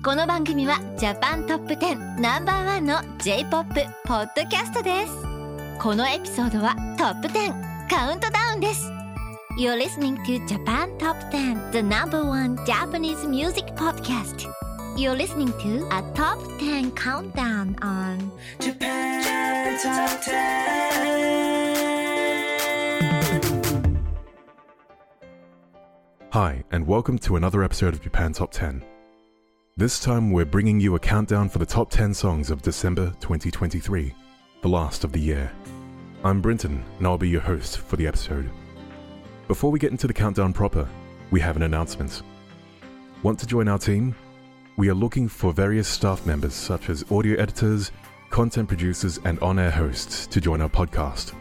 この番組はジャパントップ10ナンバーワンの J-POP ポッドキャストですこのエピソードはトップ10カウントダウンです You're listening to Japan Top 10 The number one Japanese music podcast You're listening to a top 10 countdown on Japan Top 10. Hi, and welcome to another episode of Japan Top 10. This time, we're bringing you a countdown for the top 10 songs of December 2023, the last of the year. I'm Brinton, and I'll be your host for the episode. Before we get into the countdown proper, we have an announcement. Want to join our team? We are looking for various staff members such as audio editors, content producers, and on air hosts to join our podcast.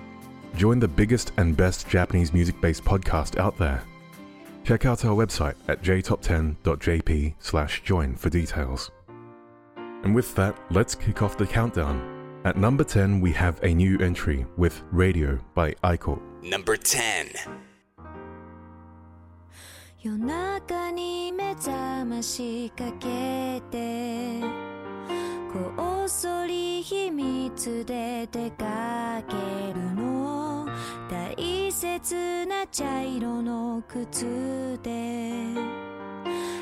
Join the biggest and best Japanese music based podcast out there. Check out our website at jtop10.jp slash join for details. And with that, let's kick off the countdown. At number 10, we have a new entry with Radio by Aiko. Number 10. 夜中に目覚ましかけてこっそり秘密で出かけるの大 切な茶色の靴で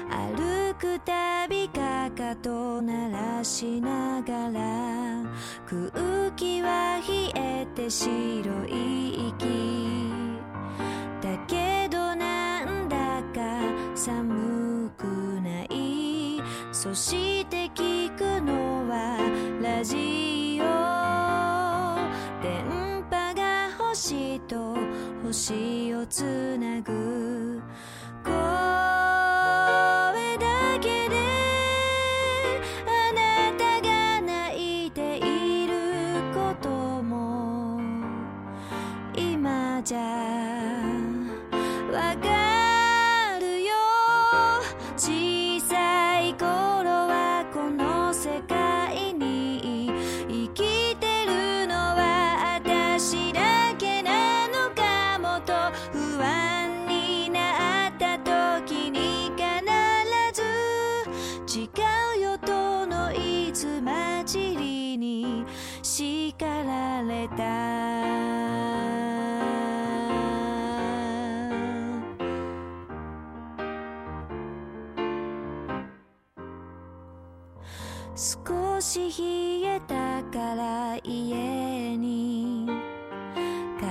歩くたびかかと鳴らしながら空気は冷えて白い息。だけどなんだか寒くない。そして聞くのはラジオ。星をつなぐ。れた。少し冷えたから家に。帰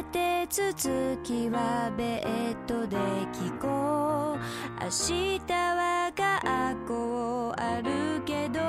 って続きはベッドで聞こう。明日は学校あるけど。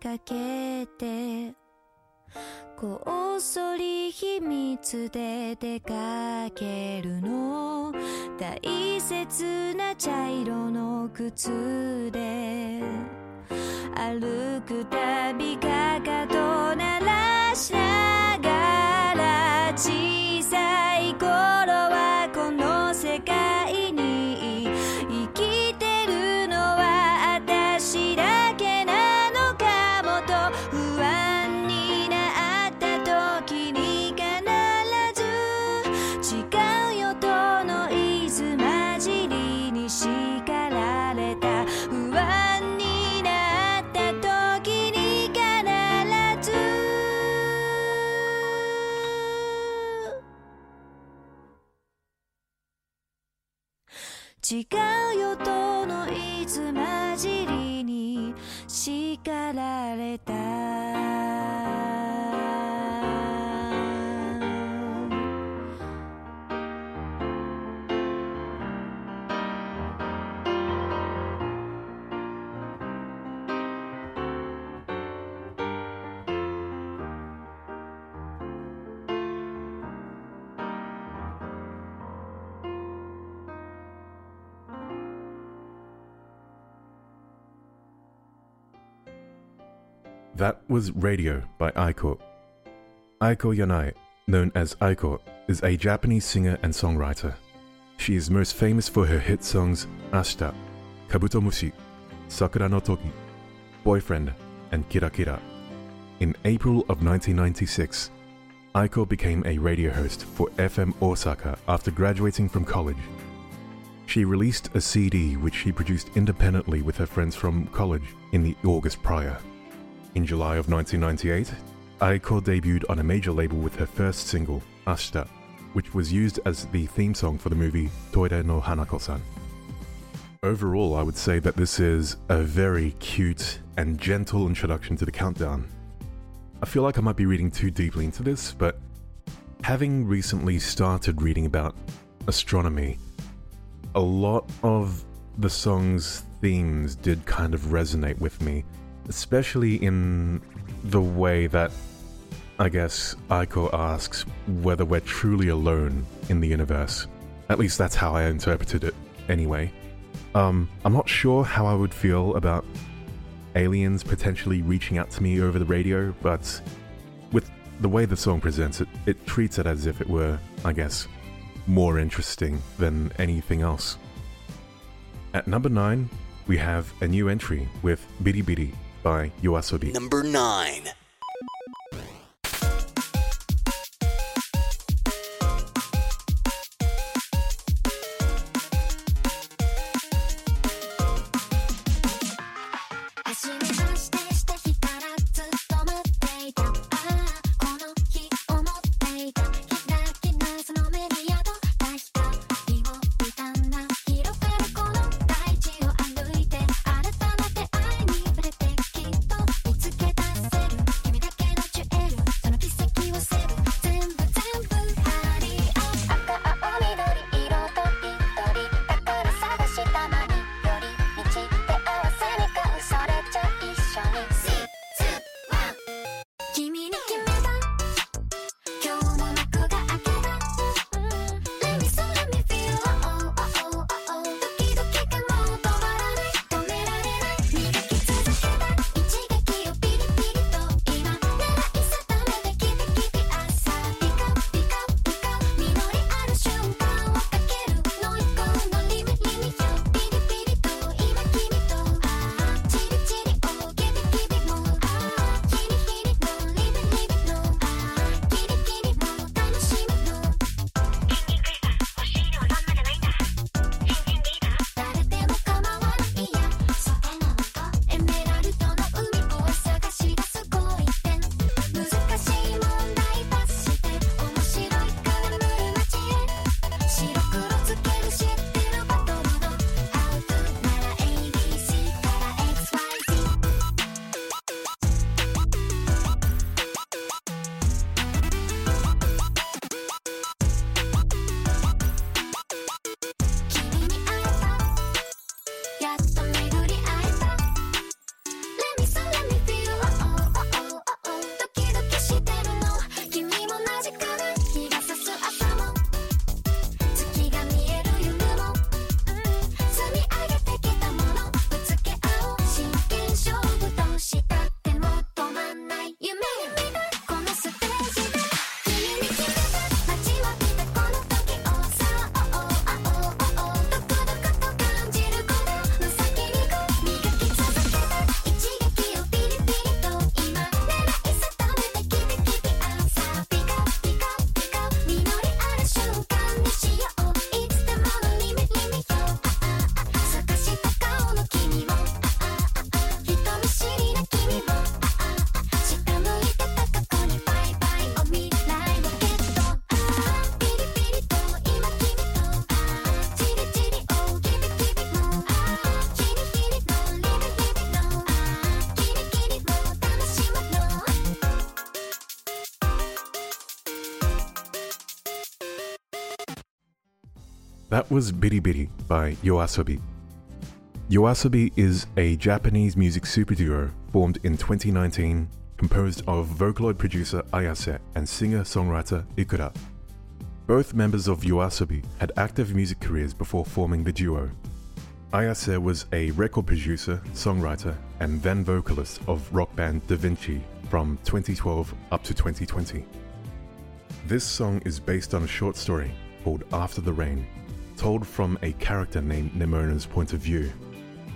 かけて。こっそり秘密で出かけるの。大切な茶色の靴で。歩くたびかかと鳴らしながら小さい頃違うよとのいつ混じりに叱られた「That was Radio by Aiko. Aiko Yanai, known as Aiko, is a Japanese singer and songwriter. She is most famous for her hit songs Ashita, Kabutomushi, Sakura no Toki, Boyfriend, and Kira Kira. In April of 1996, Aiko became a radio host for FM Osaka after graduating from college. She released a CD which she produced independently with her friends from college in the August prior. In July of 1998, Aiko debuted on a major label with her first single, Ashita, which was used as the theme song for the movie Toire no Hanako-san. Overall, I would say that this is a very cute and gentle introduction to the countdown. I feel like I might be reading too deeply into this, but having recently started reading about astronomy, a lot of the song's themes did kind of resonate with me, especially in the way that I guess Aiko asks whether we're truly alone in the universe. At least that's how I interpreted it, anyway. Um, I'm not sure how I would feel about aliens potentially reaching out to me over the radio, but with the way the song presents it, it treats it as if it were, I guess, more interesting than anything else. At number 9, we have a new entry with Biri Biri by Yoasobi. Number 9. Was Biri Biri by Yoasobi. Yoasobi is a Japanese music superduo formed in 2019, composed of Vocaloid producer Ayase and singer-songwriter Ikura. Both members of Yoasobi had active music careers before forming the duo. Ayase was a record producer, songwriter, and then vocalist of rock band Da Vinci from 2012 up to 2020. This song is based on a short story called After the Rain, told from a character named Nemona's point of view.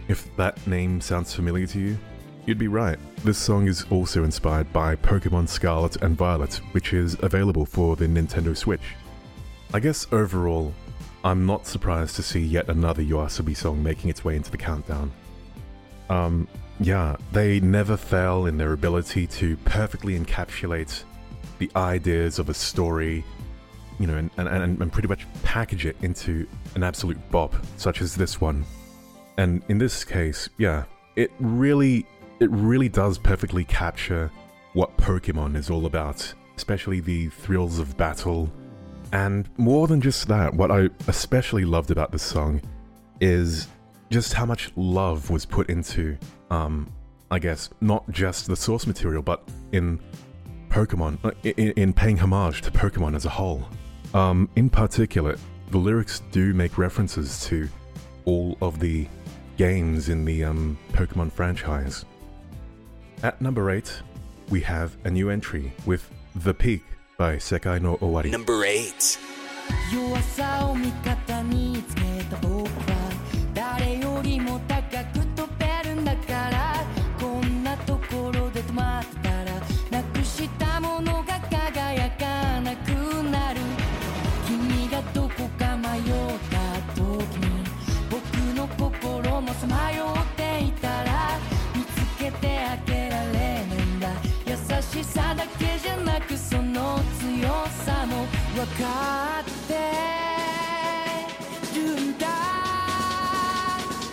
If that name sounds familiar to you, you'd be right. This song is also inspired by Pokemon Scarlet and Violet, which is available for the Nintendo Switch. I guess overall, I'm not surprised to see yet another Yoasobi song making its way into the countdown. Um, yeah, they never fail in their ability to perfectly encapsulate the ideas of a story, you know, and, and, and, pretty much package it into an absolute bop, such as this one. And in this case, yeah, it really, it really does perfectly capture what Pokemon is all about, especially the thrills of battle. And more than just that, what I especially loved about this song is just how much love was put into, um, I guess, not just the source material, but in Pokemon, uh, in, in paying homage to Pokemon as a whole. Um, in particular, the lyrics do make references to all of the games in the um, Pokemon franchise. At number 8, we have a new entry with The Peak by Sekai no Owari. Number 8. 分かってるんだ。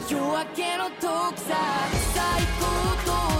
夜明けの遠くさ最高と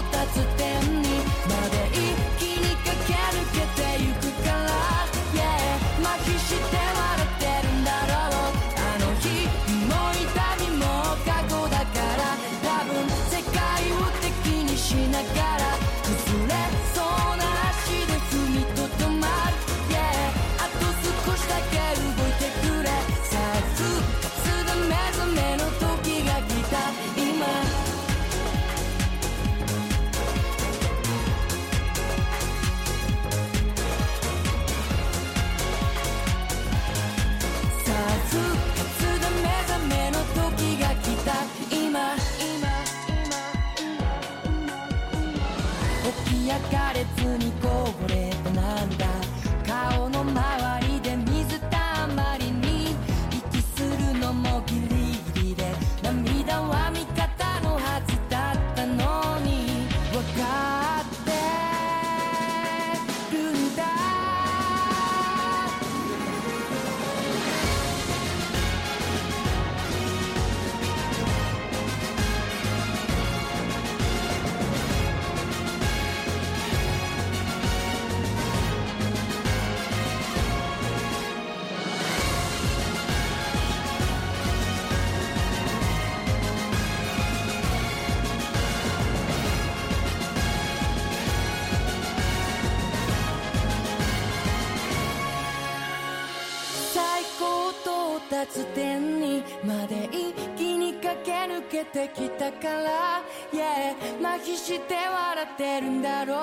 到達点にまで一気に駆け抜けてきたから。Yeah 麻痺して笑ってるんだろう。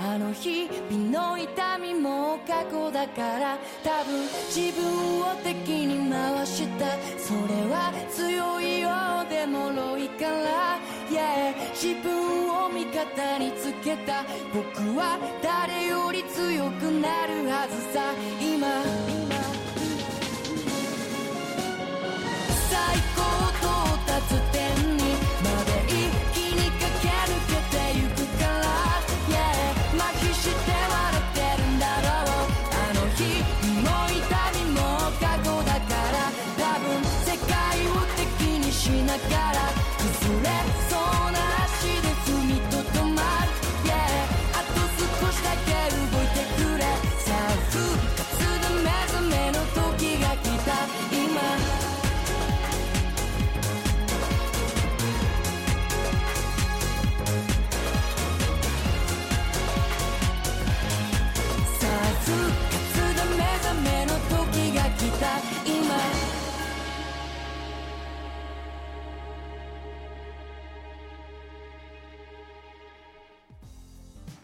あの日々の痛みも過去だから。多分自分を敵に回した。それは強いようで脆いから。Yeah 自分を味方につけた。僕は誰より強くなるはずさ。今 got to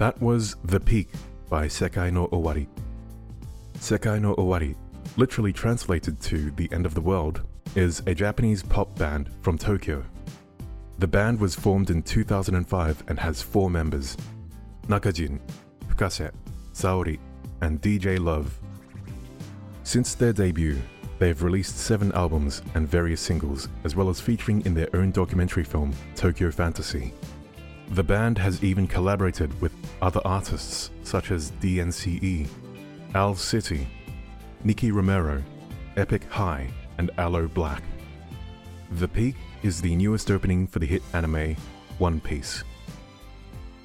That was The Peak by Sekai no Owari. Sekai no Owari, literally translated to The End of the World, is a Japanese pop band from Tokyo. The band was formed in 2005 and has four members Nakajin, Fukase, Saori, and DJ Love. Since their debut, they've released seven albums and various singles, as well as featuring in their own documentary film, Tokyo Fantasy. The band has even collaborated with other artists such as DNCE, Owl City, Nicky Romero, Epic High, and Aloe Blacc. The Peak is the newest opening for the hit anime One Piece.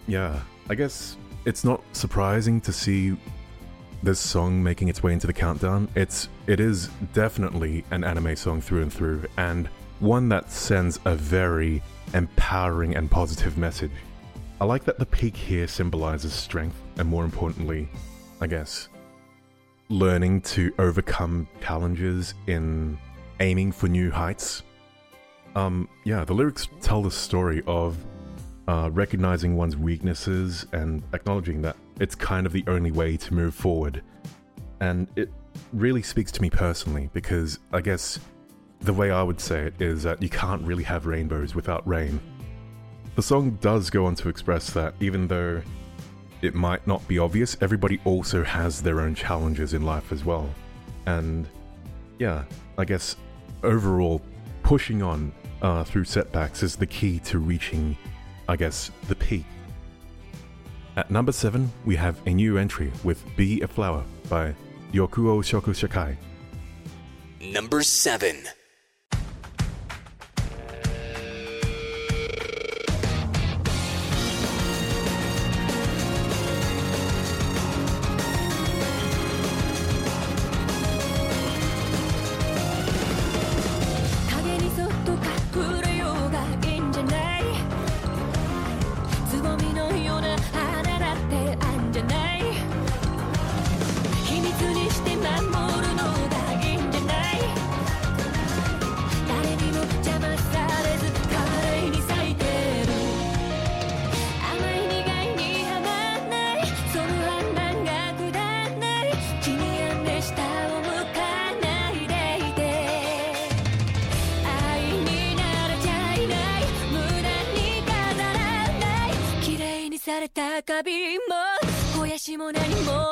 Yeah, I guess it's not surprising to see this song making its way into the countdown. It's it is definitely an anime song through and through and one that sends a very empowering and positive message. I like that the peak here symbolizes strength and more importantly, I guess, learning to overcome challenges in aiming for new heights. Um, yeah, the lyrics tell the story of uh, recognizing one's weaknesses and acknowledging that it's kind of the only way to move forward. And it really speaks to me personally because I guess the way I would say it is that you can't really have rainbows without rain. The song does go on to express that even though it might not be obvious, everybody also has their own challenges in life as well. And yeah, I guess overall, pushing on uh, through setbacks is the key to reaching, I guess, the peak. At number 7, we have a new entry with Be a Flower by Ryokuo Shoku Shakai. Number 7. びもやしも何も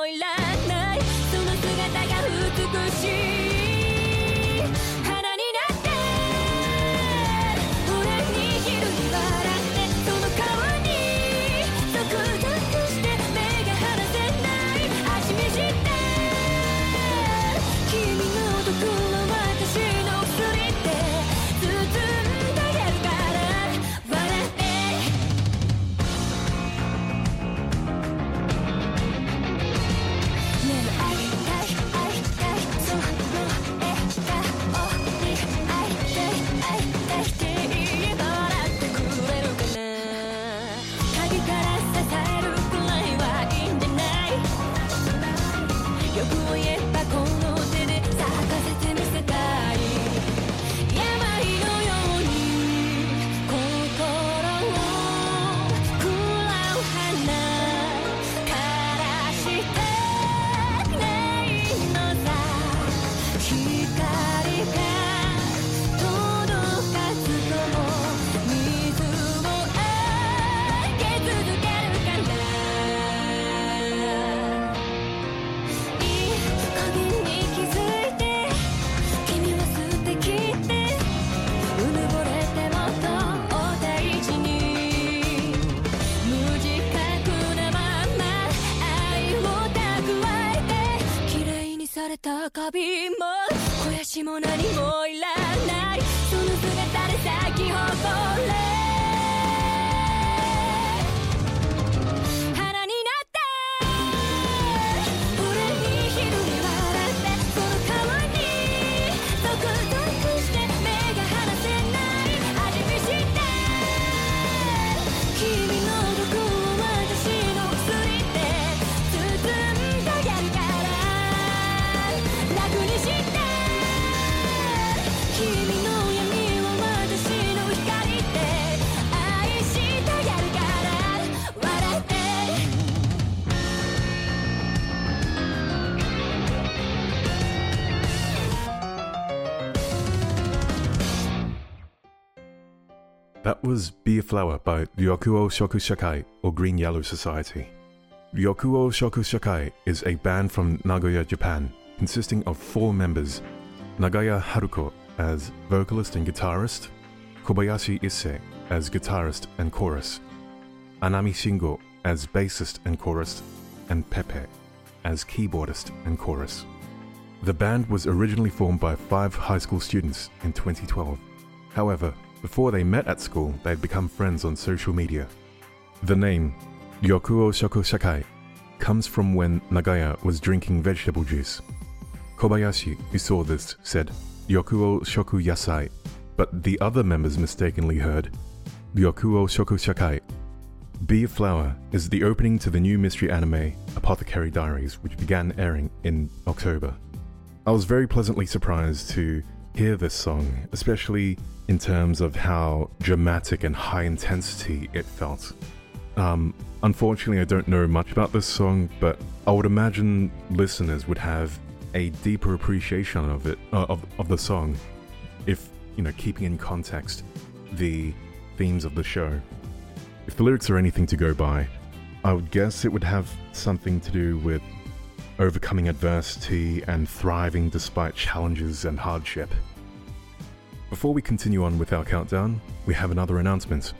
びも肥やしも何もいらない。その姿で咲き誇れ That was Be a Flower by Ryokuo Shoku Shakai or Green Yellow Society. Ryokuo Shoku Shakai is a band from Nagoya, Japan, consisting of four members Nagaya Haruko as vocalist and guitarist, Kobayashi Issei as guitarist and chorus, Anami Shingo as bassist and chorus, and Pepe as keyboardist and chorus. The band was originally formed by five high school students in 2012. However, before they met at school, they had become friends on social media. The name Ryokuo Shoku Shakai comes from when Nagaya was drinking vegetable juice. Kobayashi, who saw this, said Ryokuo Shoku Yasai, but the other members mistakenly heard Ryokuo Shoku Shakai. Be a Flower is the opening to the new mystery anime Apothecary Diaries, which began airing in October. I was very pleasantly surprised to hear this song, especially in terms of how dramatic and high intensity it felt. Um, unfortunately, I don't know much about this song, but I would imagine listeners would have a deeper appreciation of it, uh, of, of the song, if, you know, keeping in context the themes of the show. If the lyrics are anything to go by, I would guess it would have something to do with overcoming adversity and thriving despite challenges and hardship. Before we continue on with our countdown, we have another announcement.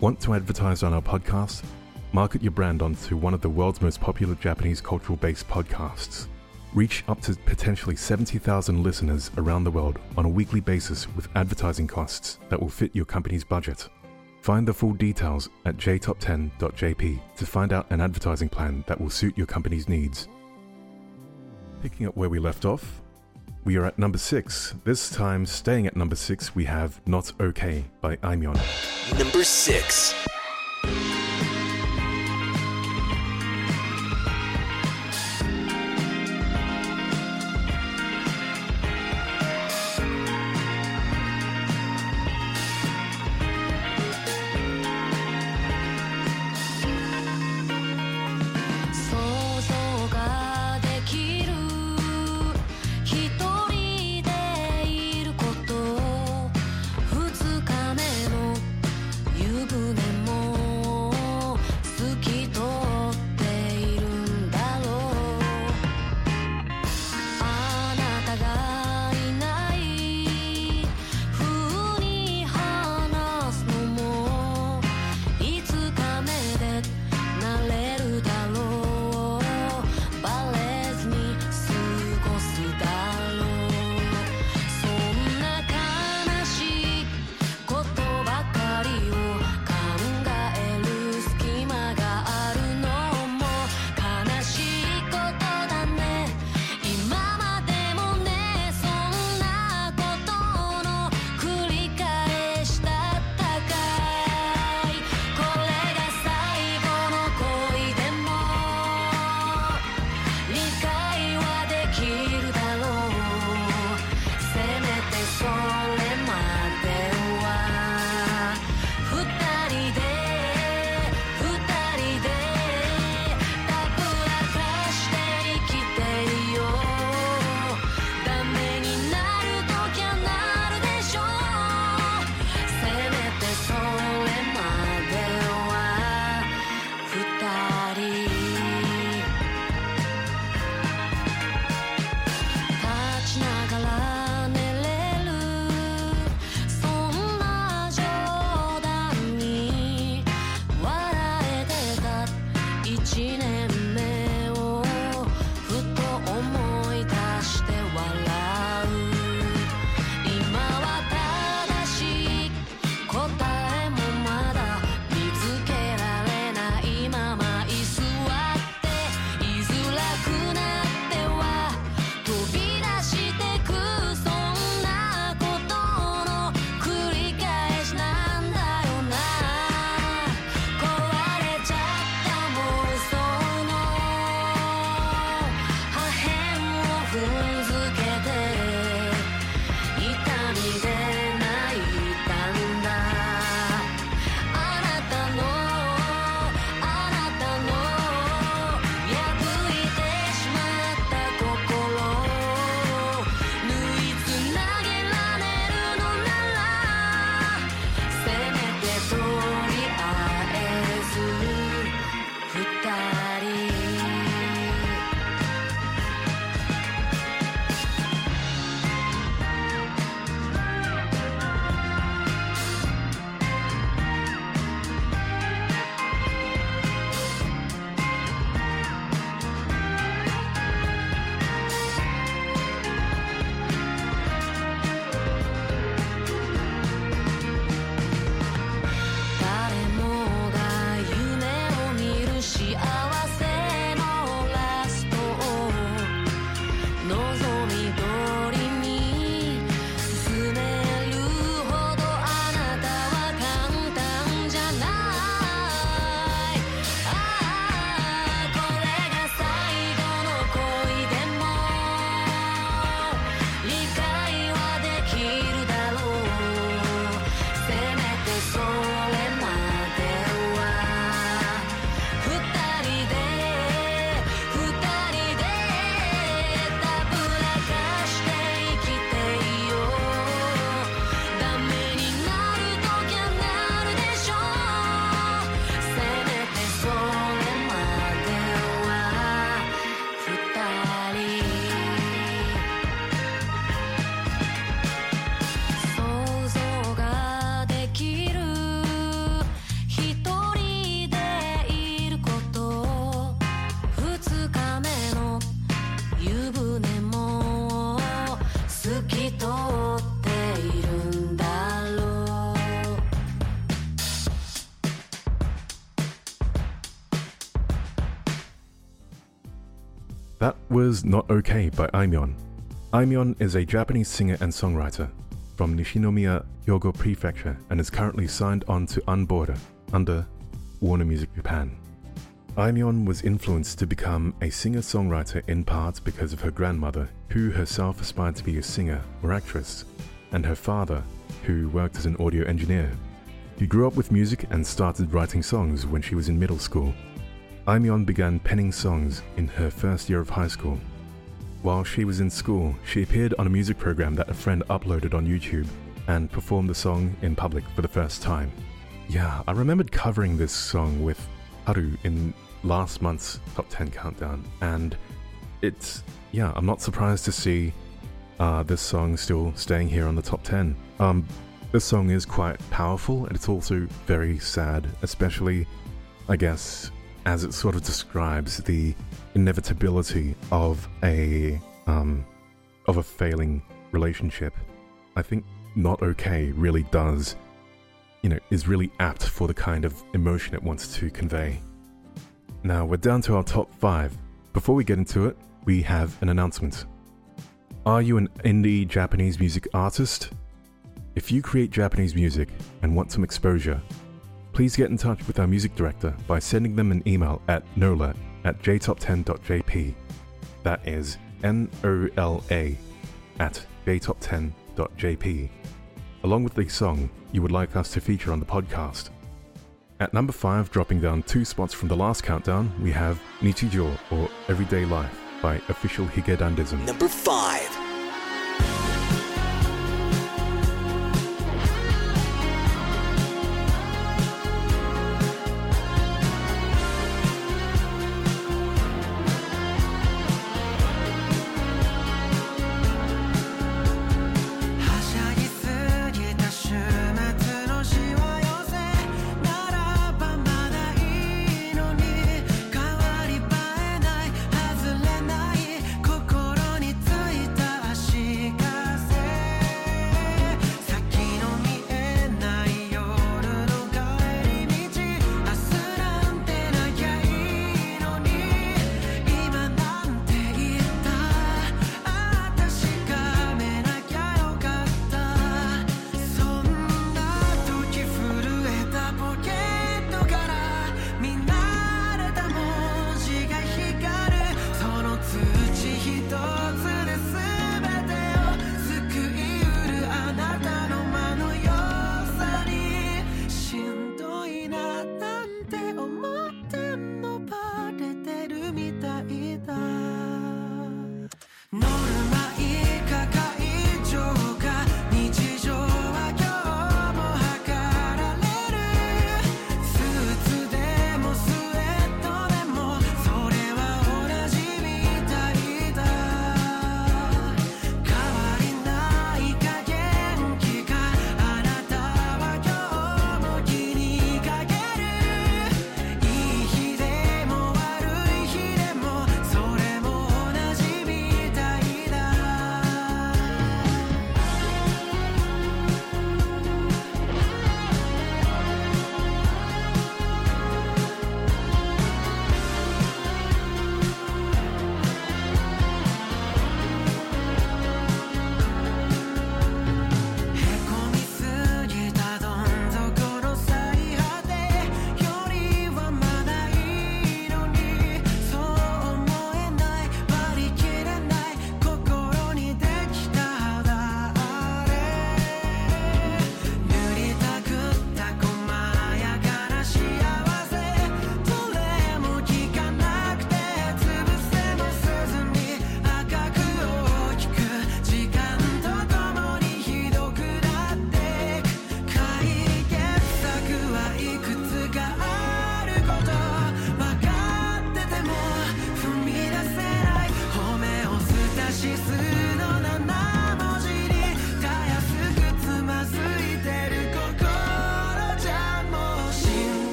Want to advertise on our podcast? Market your brand onto one of the world's most popular Japanese cultural based podcasts. Reach up to potentially 70,000 listeners around the world on a weekly basis with advertising costs that will fit your company's budget. Find the full details at jtop10.jp to find out an advertising plan that will suit your company's needs. Picking up where we left off, we are at number 6. This time, staying at number 6, we have Not Okay by Aimyon. Number 6. Was Not Okay by Aimyon. Aimyon is a Japanese singer and songwriter from Nishinomiya, Hyogo Prefecture and is currently signed on to unBORDE under Warner Music Japan. Aimyon was influenced to become a singer-songwriter in part because of her grandmother, who herself aspired to be a singer or actress, and her father, who worked as an audio engineer. She grew up with music and started writing songs when she was in middle school. Aimyon began penning songs in her first year of high school. While she was in school, she appeared on a music program that a friend uploaded on YouTube and performed the song in public for the first time. Yeah, I remembered covering this song with Haru in last month's top 10 countdown, and it's, yeah, I'm not surprised to see uh, this song still staying here on the top 10. Um, this song is quite powerful and it's also very sad, especially, I guess, as it sort of describes the inevitability of a um, of a failing relationship. I think not okay really does, you know, is really apt for the kind of emotion it wants to convey. Now we're down to our top five. Before we get into it, we have an announcement. Are you an indie Japanese music artist? If you create Japanese music and want some exposure, please get in touch with our music director by sending them an email at nola at jtop10.jp. That is N O L A at jtop10.jp, along with the song you would like us to feature on the podcast. At number 5, dropping down two spots from the last countdown, we have Nichijo or Everyday Life by Official Hige Dandism. Number 5.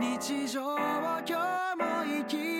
日常を今日も生き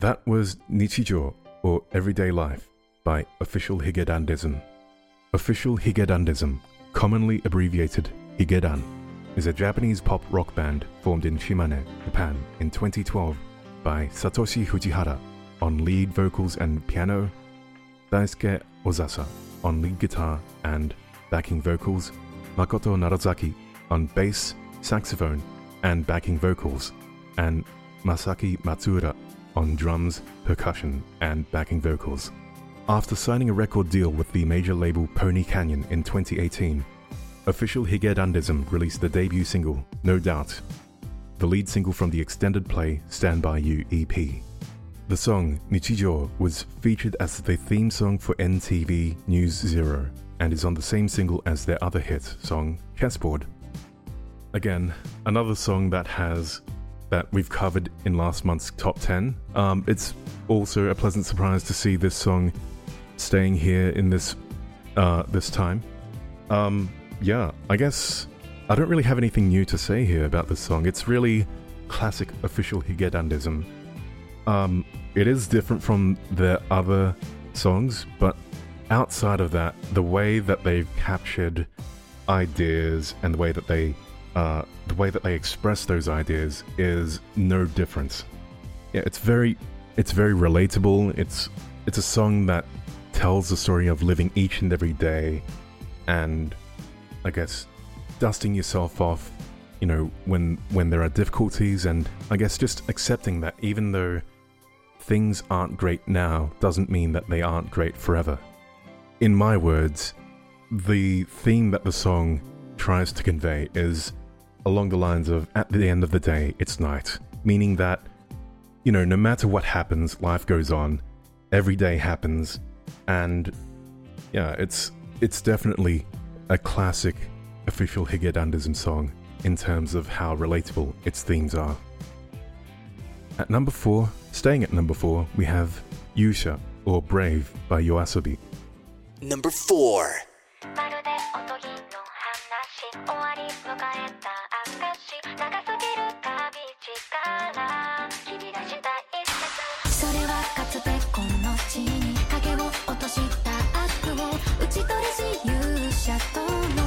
That was Nichijo, or Everyday Life, by Official Hige Dandism. Official Hige Dandism, commonly abbreviated Higedan, is a Japanese pop rock band formed in Shimane, Japan in 2012 by Satoshi Fujihara on lead vocals and piano, Daisuke Ozasa on lead guitar and backing vocals, Makoto Narazaki on bass, saxophone, and backing vocals, and Masaki Matsuura on drums, percussion, and backing vocals. After signing a record deal with the major label Pony Canyon in 2018, official Hige Dandism released the debut single, No Doubt, the lead single from the extended play Stand By You EP. The song Nichijo was featured as the theme song for NTV News Zero and is on the same single as their other hit song, Chessboard. Again, another song that has that we've covered in last month's top 10. Um, it's also a pleasant surprise to see this song staying here in this uh, this time. Um, yeah, I guess I don't really have anything new to say here about this song. It's really classic official Hige Dandism. Um, it is different from their other songs, but outside of that, the way that they've captured ideas and the way that they uh, the way that they express those ideas is no different. Yeah, it's very it's very relatable. It's it's a song that tells the story of living each and every day and I guess dusting yourself off, you know, when when there are difficulties and I guess just accepting that even though things aren't great now doesn't mean that they aren't great forever. In my words, the theme that the song tries to convey is along the lines of at the end of the day, it's night, meaning that, you know, no matter what happens, life goes on, every day happens, and yeah, it's it's definitely a classic official Hige Dandism song in terms of how relatable its themes are. At number four, staying at number four, we have Yusha or Brave by Yoasobi. Number 4. り迎えた証長すぎる旅路から君がした一節それはかつてこの地に影を落とした悪を打ち取りし勇者との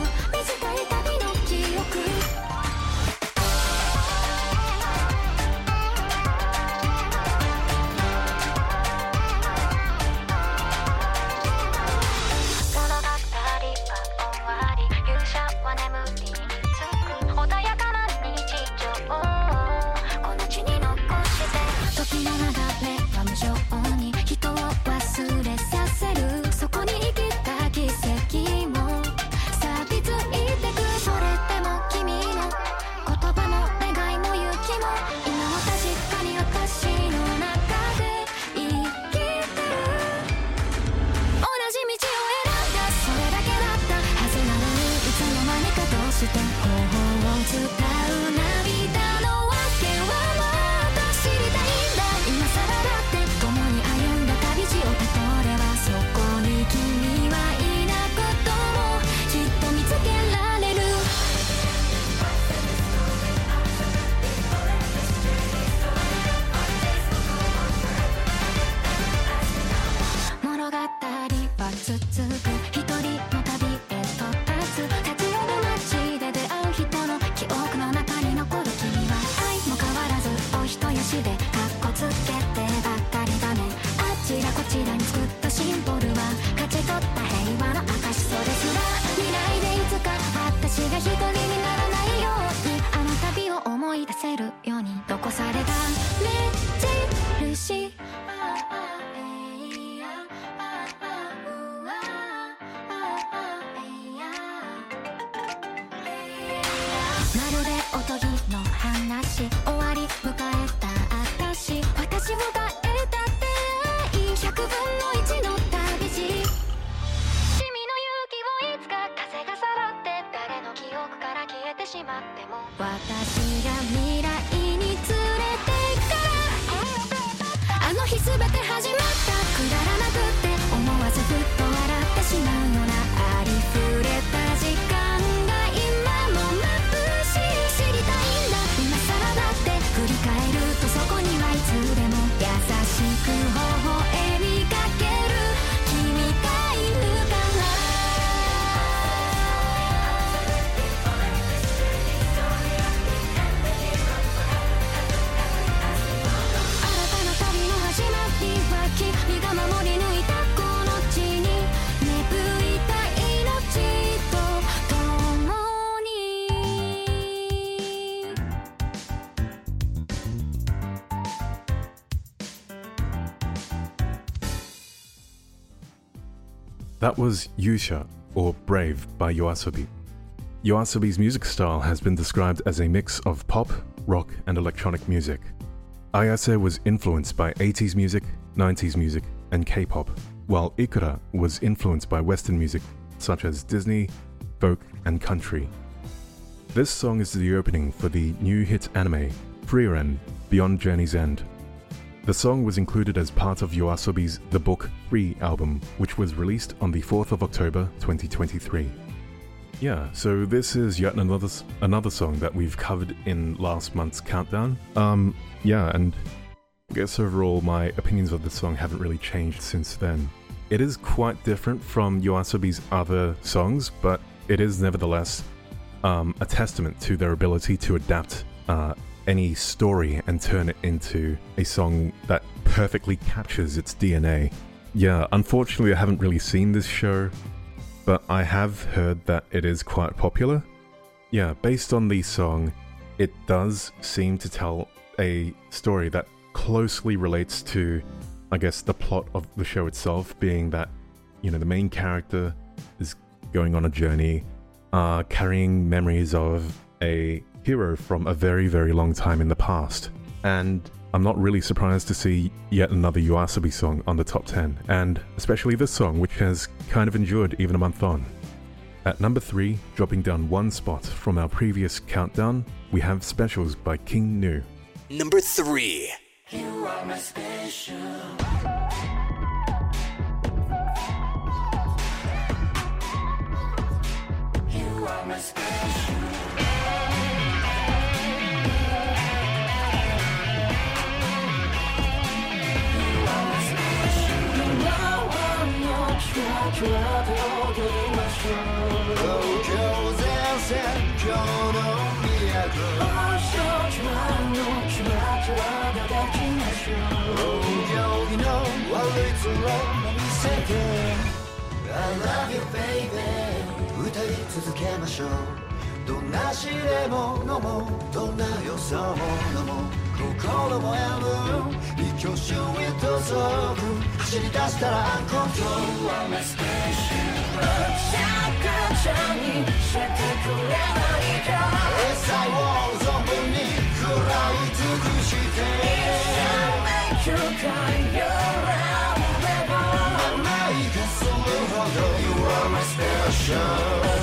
That was Yusha, or Brave, by Yoasobi. Yoasobi's music style has been described as a mix of pop, rock, and electronic music. Ayase was influenced by 80s music, 90s music, and K pop, while Ikura was influenced by Western music such as Disney, folk, and country. This song is the opening for the new hit anime, Frieren Beyond Journey's End. The song was included as part of Yoasobi's The Book 3 album, which was released on the 4th of October 2023. Yeah, so this is yet another another song that we've covered in last month's countdown. Um, yeah, and I guess overall my opinions of the song haven't really changed since then. It is quite different from Yoasobi's other songs, but it is nevertheless um, a testament to their ability to adapt uh, any story and turn it into a song that perfectly captures its DNA. Yeah, unfortunately, I haven't really seen this show, but I have heard that it is quite popular. Yeah, based on the song, it does seem to tell a story that closely relates to, I guess, the plot of the show itself, being that, you know, the main character is going on a journey, uh, carrying memories of a hero from a very, very long time in the past. And I'm not really surprised to see yet another Yoasobi song on the top 10, and especially this song, which has kind of endured even a month on. At number 3, dropping down one spot from our previous countdown, we have Specials by King Gnu. Number 3. I love you baby 歌い続けましょう どんな試練も飲もどんな予想も飲も心もやむ一挙手へと走走り出したらアンコントロール are my special シャカちゃんにしてくれないかエサイを存分に食らい尽くして一生 Make you cry your own level 甘いがするほど You are my special やばいやばい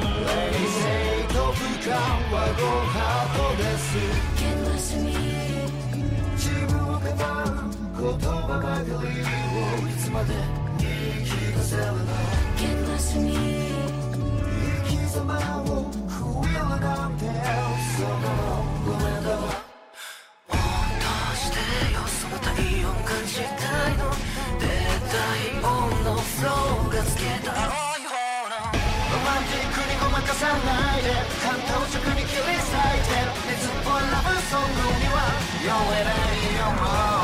ます冷静と不可はごハートです Get less me 自分を語る言葉ばかりをいつまでに聞かせるの Get lost in me 生き様を食えるなんてそのごめんだわさないで感動直に切り裂いて熱っぽいラブソングには酔えないよもう。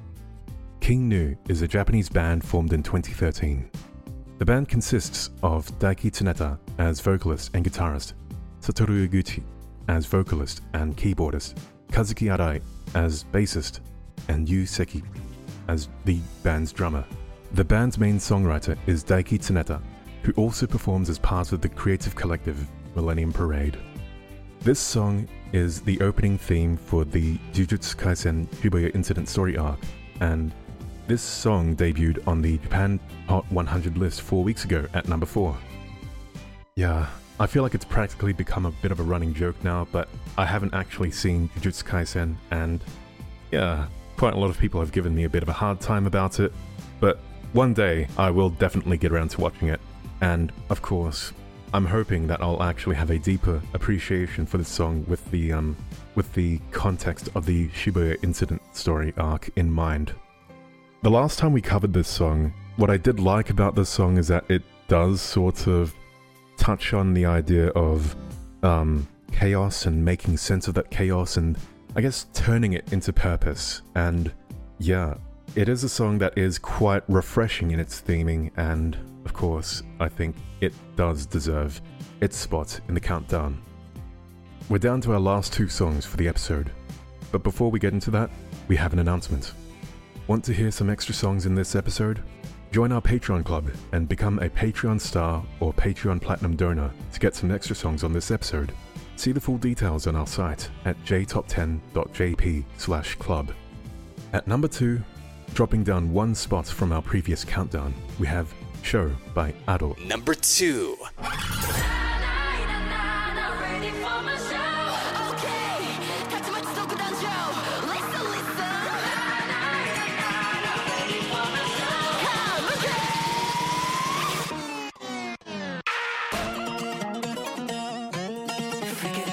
King Gnu is a Japanese band formed in 2013. The band consists of Daiki Tsuneta as vocalist and guitarist, Satoru Iguchi as vocalist and keyboardist, Kazuki Arai as bassist, and Yu Seki as the band's drummer. The band's main songwriter is Daiki Tsuneta, who also performs as part of the creative collective Millennium Parade. This song is the opening theme for the Jujutsu Kaisen Shibuya Incident story arc, and this song debuted on the Japan Hot 100 list four weeks ago at number 4. Yeah, I feel like it's practically become a bit of a running joke now, but I haven't actually seen Jujutsu Kaisen, and yeah, quite a lot of people have given me a bit of a hard time about it, but one day I will definitely get around to watching it, and of course, I'm hoping that I'll actually have a deeper appreciation for this song with the um with the context of the Shibuya incident story arc in mind. The last time we covered this song, what I did like about this song is that it does sort of touch on the idea of um, chaos and making sense of that chaos and I guess turning it into purpose. And yeah, it is a song that is quite refreshing in its theming, and of course, I think it does deserve its spot in the countdown. We're down to our last two songs for the episode, but before we get into that, we have an announcement. Want to hear some extra songs in this episode? Join our Patreon club and become a Patreon star or Patreon platinum donor to get some extra songs on this episode. See the full details on our site at jtop10.jp/club. At number 2, dropping down one spot from our previous countdown, we have Show by Ado. Number 2. forget.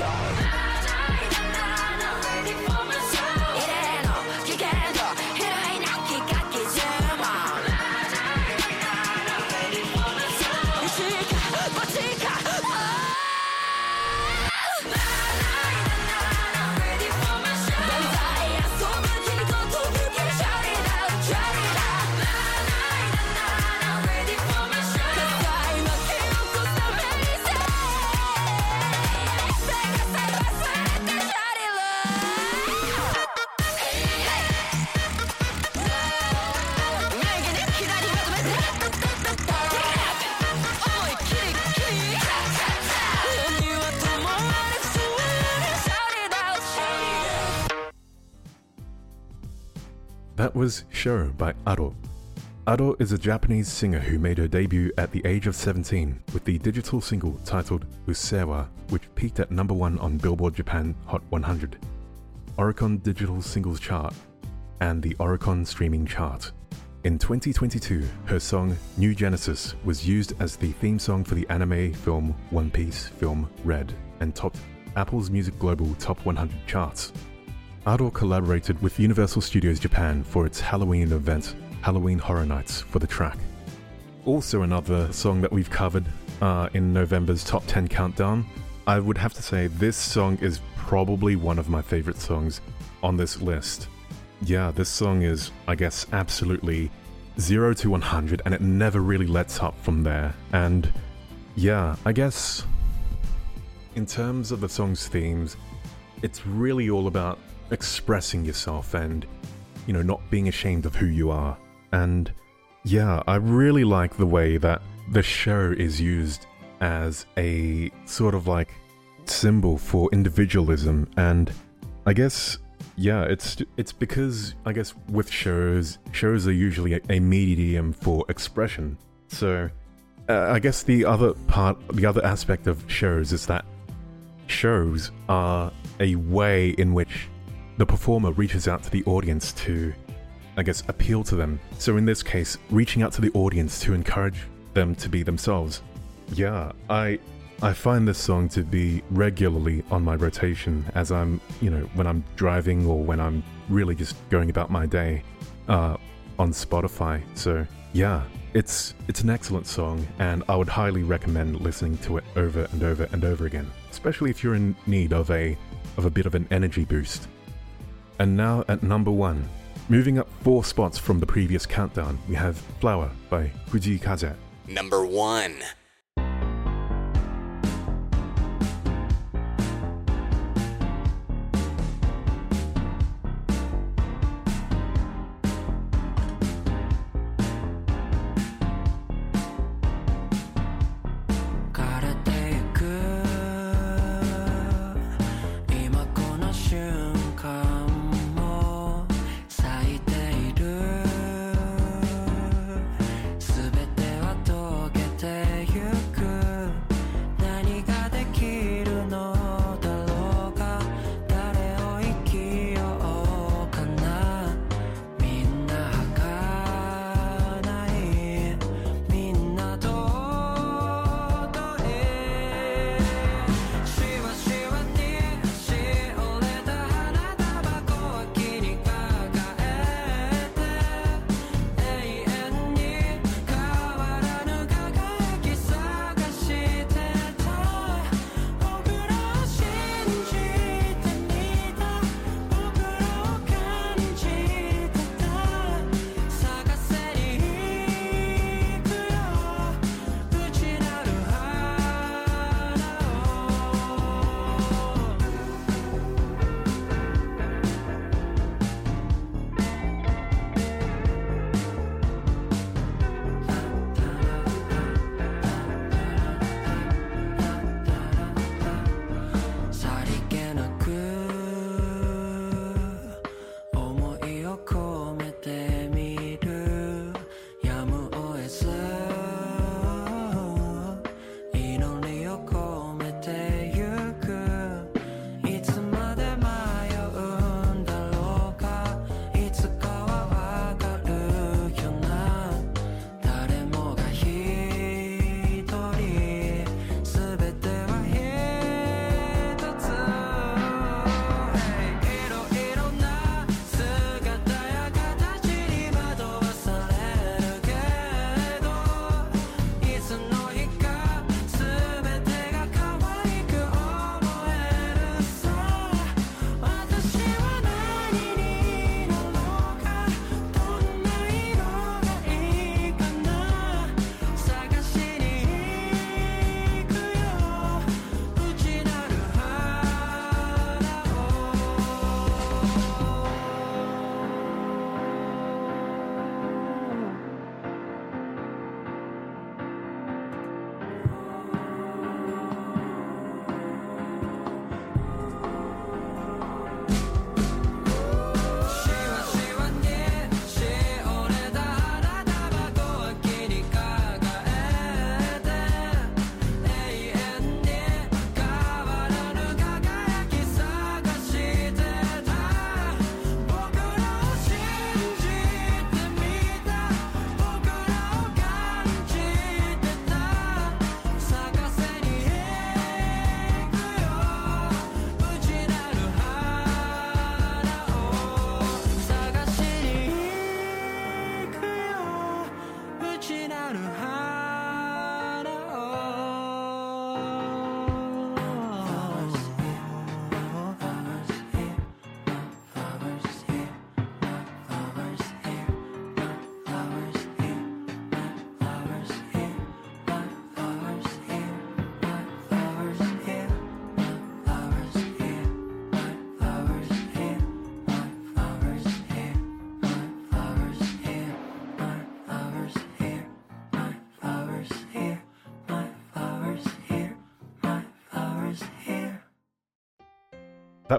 活 Was Show by Ado. Ado is a Japanese singer who made her debut at the age of 17 with the digital single titled Usseewa, which peaked at number one on Billboard Japan Hot 100, Oricon Digital Singles Chart, and the Oricon Streaming Chart. In 2022, her song New Genesis was used as the theme song for the anime film One Piece film Red and topped Apple's Music Global Top 100 charts. Ado collaborated with Universal Studios Japan for its Halloween event, Halloween Horror Nights, for the track. Also, another song that we've covered uh, in November's Top 10 Countdown. I would have to say this song is probably one of my favorite songs on this list. Yeah, this song is, I guess, absolutely 0 to 100, and it never really lets up from there. And yeah, I guess in terms of the song's themes, it's really all about expressing yourself and, you know, not being ashamed of who you are. And yeah, I really like the way that the show is used as a sort of like symbol for individualism and I guess yeah, it's it's because I guess with shows, shows are usually a, a medium for expression. So uh, I guess the other part, the other aspect of shows is that shows are a way in which the performer reaches out to the audience to, I guess, appeal to them. So in this case, reaching out to the audience to encourage them to be themselves. Yeah, I I find this song to be regularly on my rotation as I'm, you know, when I'm driving or when I'm really just going about my day uh, on Spotify. So yeah, it's it's an excellent song, and I would highly recommend listening to it over and over and over again, especially if you're in need of a of a bit of an energy boost. And now at number one, moving up four spots from the previous countdown, we have "Flower" by Fujii Kaze. Number one.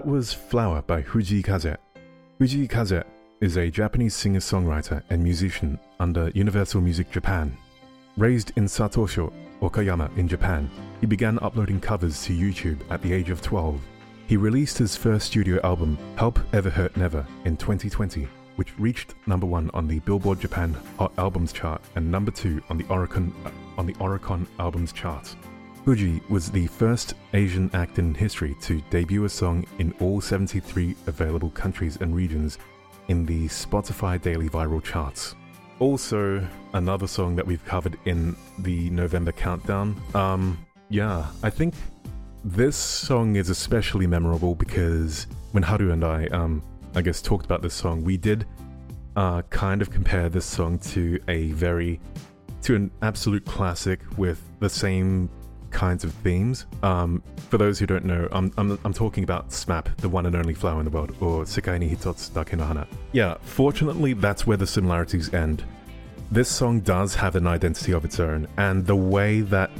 Was Flower by Fujii Kaze. Fujii Kaze is a Japanese singer songwriter and musician under Universal Music Japan. Raised in Satosho, Okayama, in Japan, he began uploading covers to YouTube at the age of 12. He released his first studio album, Help Ever Hurt Never, in 2020, which reached number one on the Billboard Japan Hot Albums chart and number two on the Oricon, on the Oricon Albums chart. Fujii was the first Asian act in history to debut a song in all 73 available countries and regions in the Spotify Daily Viral charts. Also, another song that we've covered in the November countdown. Um, yeah, I think this song is especially memorable because when Haru and I, um, I guess, talked about this song, we did uh, kind of compare this song to a very, to an absolute classic with the same kinds of themes. Um, for those who don't know, I'm, I'm, I'm talking about SMAP, the one and only flower in the world, or Sekai ni Hitotsu dake no hana. Yeah, fortunately, that's where the similarities end. This song does have an identity of its own, and the way that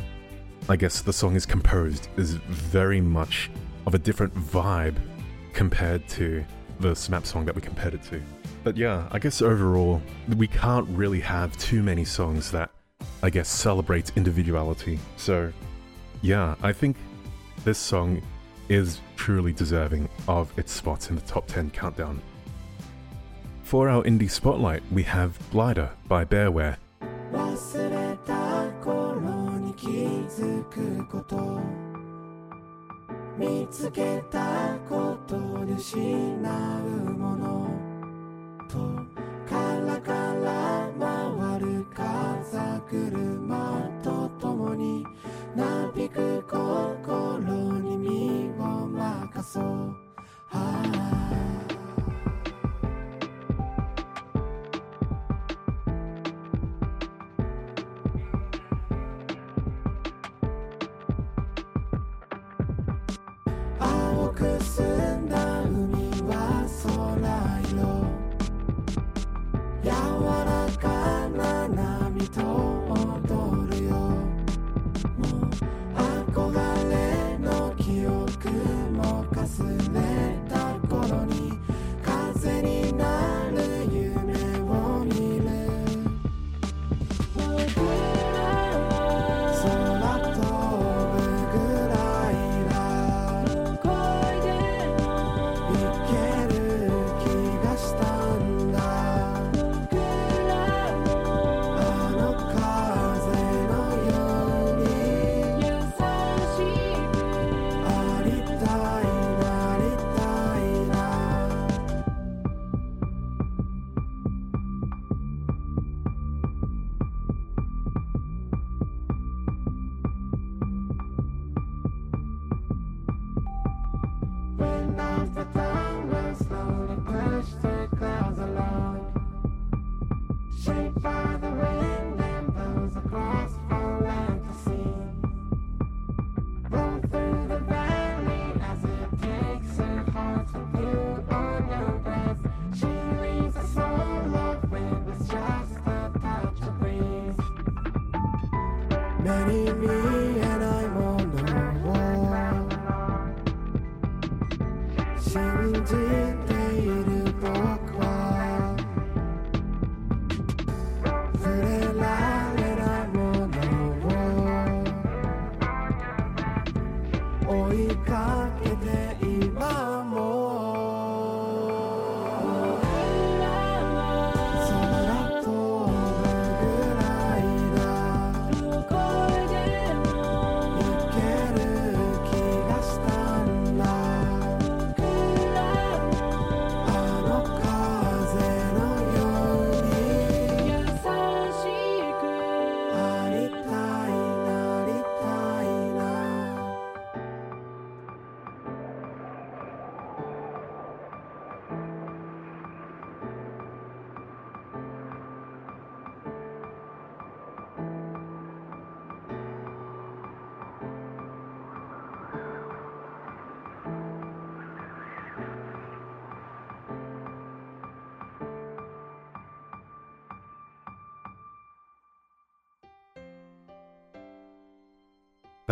I guess the song is composed is very much of a different vibe compared to the SMAP song that we compared it to. But yeah, I guess overall, we can't really have too many songs that, I guess, celebrate individuality. So yeah, I think this song is truly deserving of its spot in the top 10 countdown. For our indie spotlight, we have Glider by Bearware. 忘れた頃に気づくこと見つけたことで失うものとカラカラ回る風車と共になび く心に身を任そう青く澄んだ海は空色柔らかな波と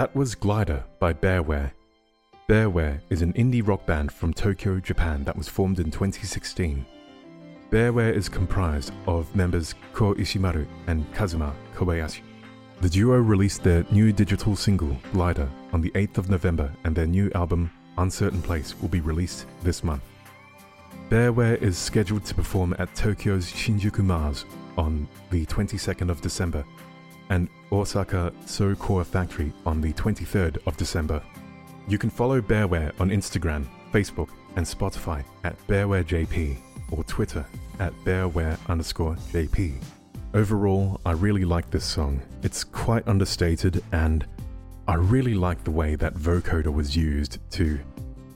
That was Glider by Bearware. Bearware is an indie rock band from Tokyo, Japan that was formed in 2016. Bearware is comprised of members Ko Ishimaru and Kazuma Kobayashi. The duo released their new digital single, Glider, on the 8th of November, and their new album, Uncertain Place, will be released this month. Bearware is scheduled to perform at Tokyo's Shinjuku Mars on the 22nd of December and Osaka Socore Factory on the 23rd of December. You can follow Bearware on Instagram, Facebook, and Spotify at BearwareJP or Twitter at Bearware underscore JP. Overall, I really like this song. It's quite understated and I really like the way that vocoder was used to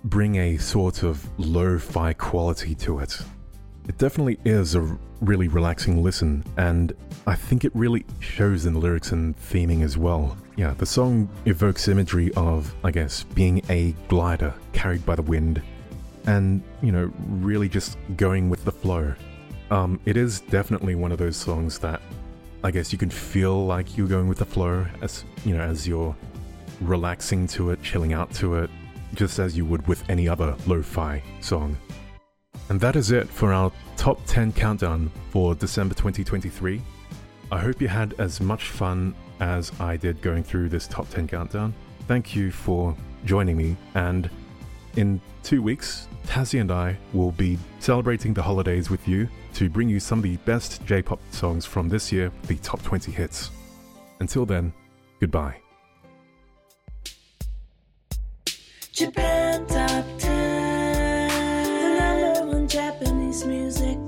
bring a sort of lo-fi quality to it. It definitely is a really relaxing listen, and I think it really shows in the lyrics and theming as well. Yeah, the song evokes imagery of, I guess, being a glider carried by the wind, and, you know, really just going with the flow. Um, it is definitely one of those songs that I guess you can feel like you're going with the flow as, you know, as you're relaxing to it, chilling out to it, just as you would with any other lo fi song. And that is it for our top 10 countdown for December 2023. I hope you had as much fun as I did going through this top 10 countdown. Thank you for joining me, and in two weeks, Tazzy and I will be celebrating the holidays with you to bring you some of the best J pop songs from this year, the top 20 hits. Until then, goodbye. Japan Top 10, music